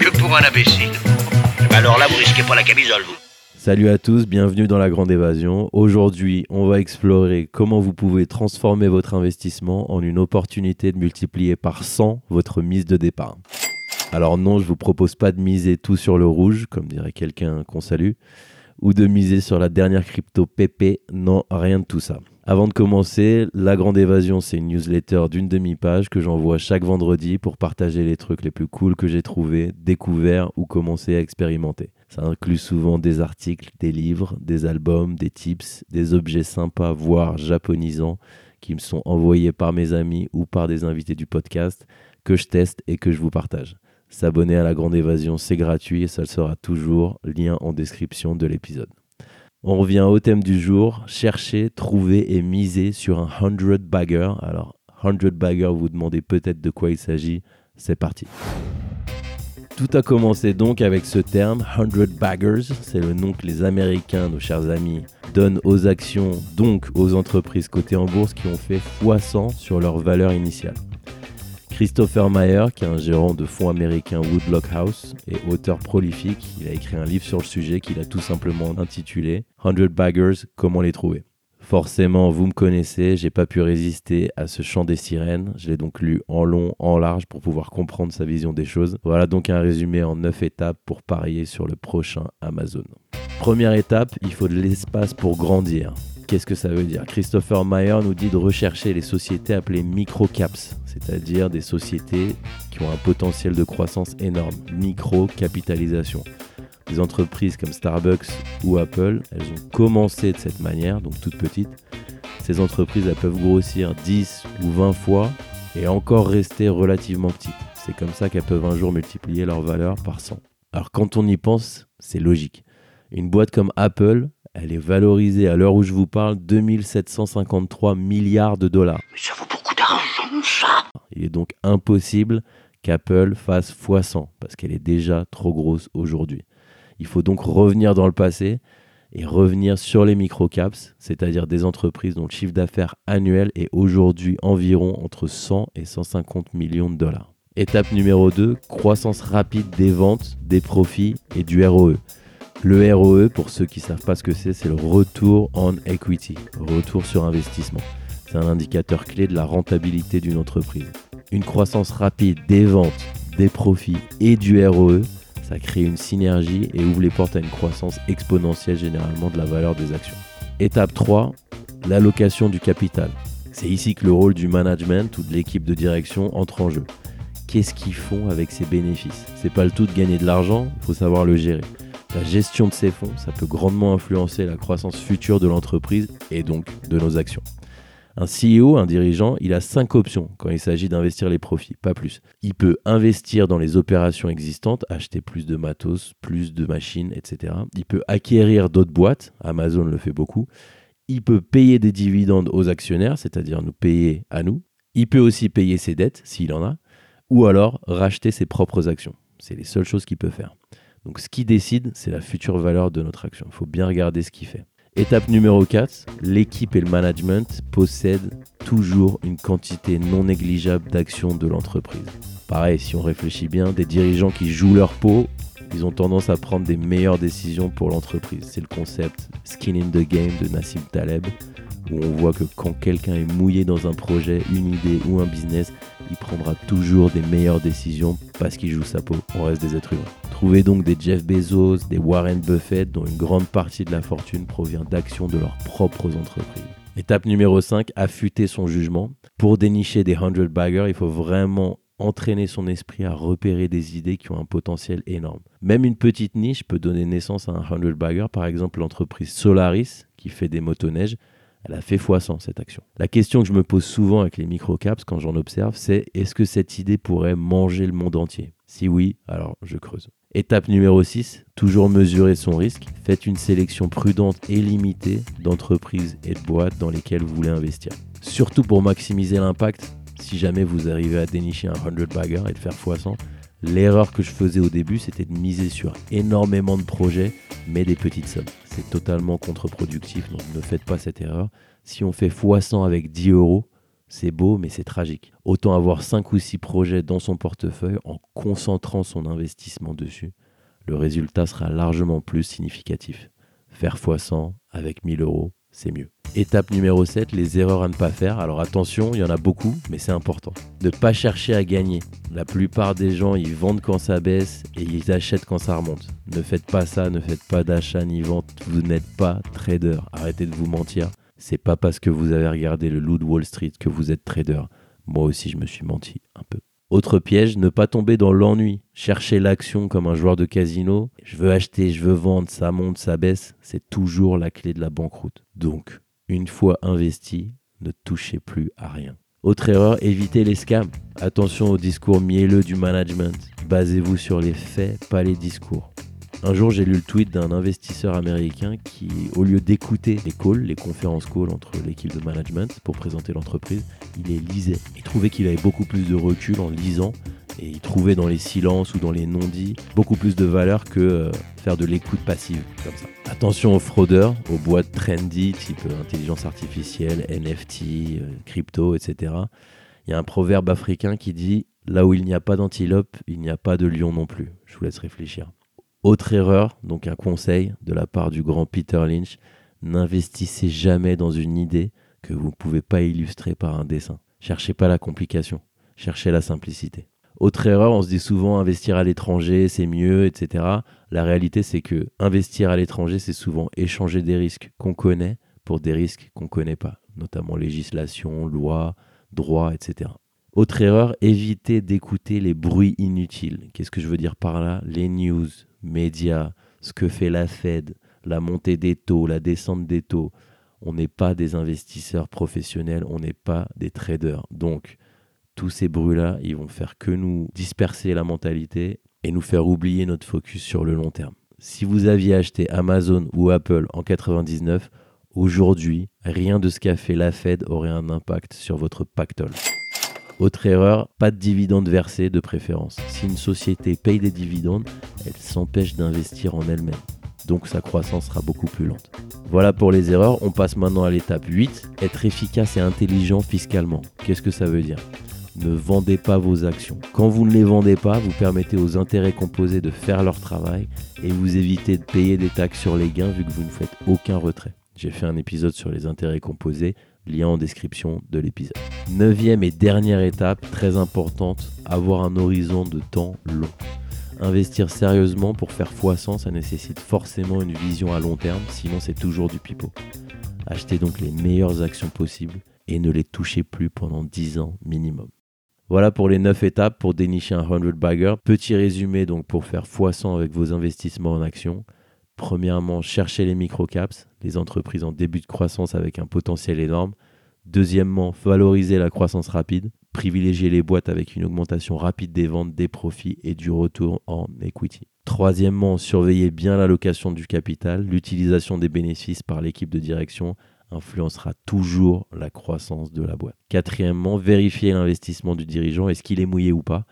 un imbécile. Alors là, vous risquez pas la camisole. Salut à tous, bienvenue dans la Grande Évasion. Aujourd'hui, on va explorer comment vous pouvez transformer votre investissement en une opportunité de multiplier par 100 votre mise de départ. Alors non, je vous propose pas de miser tout sur le rouge, comme dirait quelqu'un qu'on salue, ou de miser sur la dernière crypto PP. Non, rien de tout ça. Avant de commencer, La Grande Évasion, c'est une newsletter d'une demi-page que j'envoie chaque vendredi pour partager les trucs les plus cool que j'ai trouvés, découverts ou commencé à expérimenter. Ça inclut souvent des articles, des livres, des albums, des tips, des objets sympas, voire japonisants, qui me sont envoyés par mes amis ou par des invités du podcast, que je teste et que je vous partage. S'abonner à La Grande Évasion, c'est gratuit et ça le sera toujours, lien en description de l'épisode. On revient au thème du jour, chercher, trouver et miser sur un 100 bagger. Alors, 100 bagger, vous demandez peut-être de quoi il s'agit. C'est parti. Tout a commencé donc avec ce terme 100 baggers, c'est le nom que les Américains, nos chers amis, donnent aux actions, donc aux entreprises cotées en bourse qui ont fait x100 sur leur valeur initiale. Christopher Mayer, qui est un gérant de fonds américain Woodlock House et auteur prolifique, il a écrit un livre sur le sujet qu'il a tout simplement intitulé 100 Baggers, comment les trouver. Forcément, vous me connaissez, j'ai pas pu résister à ce chant des sirènes. Je l'ai donc lu en long, en large pour pouvoir comprendre sa vision des choses. Voilà donc un résumé en 9 étapes pour parier sur le prochain Amazon. Première étape, il faut de l'espace pour grandir. Qu'est-ce que ça veut dire Christopher Mayer nous dit de rechercher les sociétés appelées microcaps, c'est-à-dire des sociétés qui ont un potentiel de croissance énorme, micro-capitalisation. Des entreprises comme Starbucks ou Apple, elles ont commencé de cette manière, donc toutes petites. Ces entreprises, elles peuvent grossir 10 ou 20 fois et encore rester relativement petites. C'est comme ça qu'elles peuvent un jour multiplier leur valeur par 100. Alors quand on y pense, c'est logique. Une boîte comme Apple, elle est valorisée à l'heure où je vous parle 2753 milliards de dollars. Mais ça vaut beaucoup d'argent, ça Il est donc impossible qu'Apple fasse x100 parce qu'elle est déjà trop grosse aujourd'hui. Il faut donc revenir dans le passé et revenir sur les microcaps, c'est-à-dire des entreprises dont le chiffre d'affaires annuel est aujourd'hui environ entre 100 et 150 millions de dollars. Étape numéro 2, croissance rapide des ventes, des profits et du ROE. Le ROE, pour ceux qui ne savent pas ce que c'est, c'est le retour on equity, retour sur investissement. C'est un indicateur clé de la rentabilité d'une entreprise. Une croissance rapide des ventes, des profits et du ROE, ça crée une synergie et ouvre les portes à une croissance exponentielle généralement de la valeur des actions. Étape 3, l'allocation du capital. C'est ici que le rôle du management ou de l'équipe de direction entre en jeu. Qu'est-ce qu'ils font avec ces bénéfices? C'est pas le tout de gagner de l'argent, il faut savoir le gérer. La gestion de ces fonds, ça peut grandement influencer la croissance future de l'entreprise et donc de nos actions. Un CEO, un dirigeant, il a cinq options quand il s'agit d'investir les profits, pas plus. Il peut investir dans les opérations existantes, acheter plus de matos, plus de machines, etc. Il peut acquérir d'autres boîtes, Amazon le fait beaucoup. Il peut payer des dividendes aux actionnaires, c'est-à-dire nous payer à nous. Il peut aussi payer ses dettes, s'il en a, ou alors racheter ses propres actions. C'est les seules choses qu'il peut faire. Donc ce qui décide, c'est la future valeur de notre action. Il faut bien regarder ce qu'il fait. Étape numéro 4, l'équipe et le management possèdent toujours une quantité non négligeable d'actions de l'entreprise. Pareil, si on réfléchit bien, des dirigeants qui jouent leur peau, ils ont tendance à prendre des meilleures décisions pour l'entreprise. C'est le concept skin in the game de Nassim Taleb, où on voit que quand quelqu'un est mouillé dans un projet, une idée ou un business, il prendra toujours des meilleures décisions parce qu'il joue sa peau. On reste des êtres humains. Trouvez donc des Jeff Bezos, des Warren Buffett, dont une grande partie de la fortune provient d'actions de leurs propres entreprises. Étape numéro 5, affûter son jugement. Pour dénicher des 100 baggers, il faut vraiment entraîner son esprit à repérer des idées qui ont un potentiel énorme. Même une petite niche peut donner naissance à un 100 bagger, par exemple l'entreprise Solaris qui fait des motoneiges. Elle a fait x100 cette action. La question que je me pose souvent avec les microcaps quand j'en observe, c'est est-ce que cette idée pourrait manger le monde entier? Si oui, alors je creuse. Étape numéro 6, toujours mesurer son risque. Faites une sélection prudente et limitée d'entreprises et de boîtes dans lesquelles vous voulez investir. Surtout pour maximiser l'impact, si jamais vous arrivez à dénicher un 100 bagger et de faire x100, l'erreur que je faisais au début, c'était de miser sur énormément de projets, mais des petites sommes. C'est totalement contre-productif, donc ne faites pas cette erreur. Si on fait x100 avec 10 euros, c'est beau, mais c'est tragique. Autant avoir 5 ou 6 projets dans son portefeuille en concentrant son investissement dessus. Le résultat sera largement plus significatif. Faire x100 avec 1000 euros, c'est mieux. Étape numéro 7, les erreurs à ne pas faire. Alors attention, il y en a beaucoup, mais c'est important. Ne pas chercher à gagner. La plupart des gens, ils vendent quand ça baisse et ils achètent quand ça remonte. Ne faites pas ça, ne faites pas d'achat ni vente. Vous n'êtes pas trader. Arrêtez de vous mentir. C'est pas parce que vous avez regardé le loup de Wall Street que vous êtes trader. Moi aussi, je me suis menti un peu. Autre piège, ne pas tomber dans l'ennui. Chercher l'action comme un joueur de casino. Je veux acheter, je veux vendre, ça monte, ça baisse. C'est toujours la clé de la banqueroute. Donc, une fois investi, ne touchez plus à rien. Autre erreur, évitez les scams. Attention au discours mielleux du management. Basez-vous sur les faits, pas les discours. Un jour, j'ai lu le tweet d'un investisseur américain qui, au lieu d'écouter les calls, les conférences calls entre l'équipe de management pour présenter l'entreprise, il les lisait. Il trouvait qu'il avait beaucoup plus de recul en lisant et il trouvait dans les silences ou dans les non-dits beaucoup plus de valeur que euh, faire de l'écoute passive comme ça. Attention aux fraudeurs, aux boîtes trendy type euh, intelligence artificielle, NFT, euh, crypto, etc. Il y a un proverbe africain qui dit Là où il n'y a pas d'antilope, il n'y a pas de lion non plus. Je vous laisse réfléchir. Autre erreur, donc un conseil de la part du grand Peter Lynch, n'investissez jamais dans une idée que vous ne pouvez pas illustrer par un dessin. Cherchez pas la complication, cherchez la simplicité. Autre erreur, on se dit souvent investir à l'étranger, c'est mieux, etc. La réalité, c'est que investir à l'étranger, c'est souvent échanger des risques qu'on connaît pour des risques qu'on ne connaît pas, notamment législation, loi, droit, etc. Autre erreur, évitez d'écouter les bruits inutiles. Qu'est-ce que je veux dire par là? Les news, médias, ce que fait la Fed, la montée des taux, la descente des taux. On n'est pas des investisseurs professionnels, on n'est pas des traders. Donc, tous ces bruits-là, ils vont faire que nous disperser la mentalité et nous faire oublier notre focus sur le long terme. Si vous aviez acheté Amazon ou Apple en 99, aujourd'hui, rien de ce qu'a fait la Fed aurait un impact sur votre pactole. Autre erreur, pas de dividendes versés de préférence. Si une société paye des dividendes, elle s'empêche d'investir en elle-même. Donc sa croissance sera beaucoup plus lente. Voilà pour les erreurs, on passe maintenant à l'étape 8, être efficace et intelligent fiscalement. Qu'est-ce que ça veut dire? Ne vendez pas vos actions. Quand vous ne les vendez pas, vous permettez aux intérêts composés de faire leur travail et vous évitez de payer des taxes sur les gains vu que vous ne faites aucun retrait. J'ai fait un épisode sur les intérêts composés, lien en description de l'épisode. Neuvième et dernière étape, très importante, avoir un horizon de temps long. Investir sérieusement pour faire x100, ça nécessite forcément une vision à long terme, sinon c'est toujours du pipeau. Achetez donc les meilleures actions possibles et ne les touchez plus pendant 10 ans minimum. Voilà pour les 9 étapes pour dénicher un 100 bagger. Petit résumé donc pour faire x100 avec vos investissements en actions. Premièrement, cherchez les microcaps, les entreprises en début de croissance avec un potentiel énorme. Deuxièmement, valoriser la croissance rapide, privilégier les boîtes avec une augmentation rapide des ventes, des profits et du retour en equity. Troisièmement, surveillez bien l'allocation du capital. L'utilisation des bénéfices par l'équipe de direction influencera toujours la croissance de la boîte. Quatrièmement, vérifiez l'investissement du dirigeant. Est-ce qu'il est mouillé ou pas?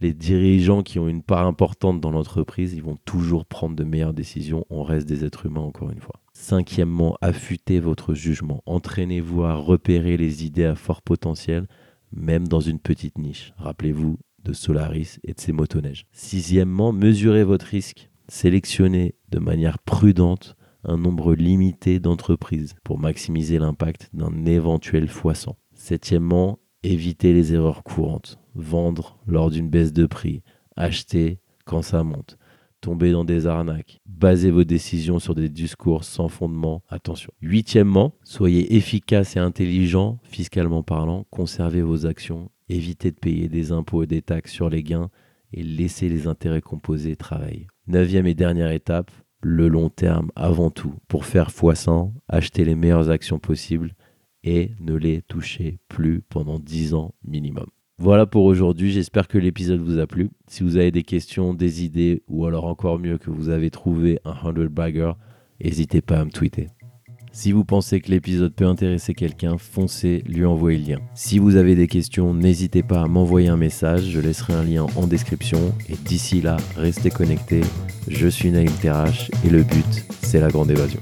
Les dirigeants qui ont une part importante dans l'entreprise, ils vont toujours prendre de meilleures décisions. On reste des êtres humains encore une fois. Cinquièmement, affûtez votre jugement. Entraînez-vous à repérer les idées à fort potentiel, même dans une petite niche. Rappelez-vous de Solaris et de ses motoneiges. Sixièmement, mesurez votre risque. Sélectionnez de manière prudente un nombre limité d'entreprises pour maximiser l'impact d'un éventuel foisson. Septièmement, évitez les erreurs courantes. Vendre lors d'une baisse de prix, acheter quand ça monte, tomber dans des arnaques, basez vos décisions sur des discours sans fondement. Attention. Huitièmement, soyez efficace et intelligent fiscalement parlant, conservez vos actions, évitez de payer des impôts et des taxes sur les gains et laissez les intérêts composés travailler. Neuvième et dernière étape, le long terme avant tout. Pour faire x100, achetez les meilleures actions possibles et ne les touchez plus pendant 10 ans minimum. Voilà pour aujourd'hui, j'espère que l'épisode vous a plu. Si vous avez des questions, des idées, ou alors encore mieux que vous avez trouvé un 100 bagger, n'hésitez pas à me tweeter. Si vous pensez que l'épisode peut intéresser quelqu'un, foncez, lui envoyer le lien. Si vous avez des questions, n'hésitez pas à m'envoyer un message, je laisserai un lien en description. Et d'ici là, restez connectés. Je suis Naïm Terrache et le but, c'est la grande évasion.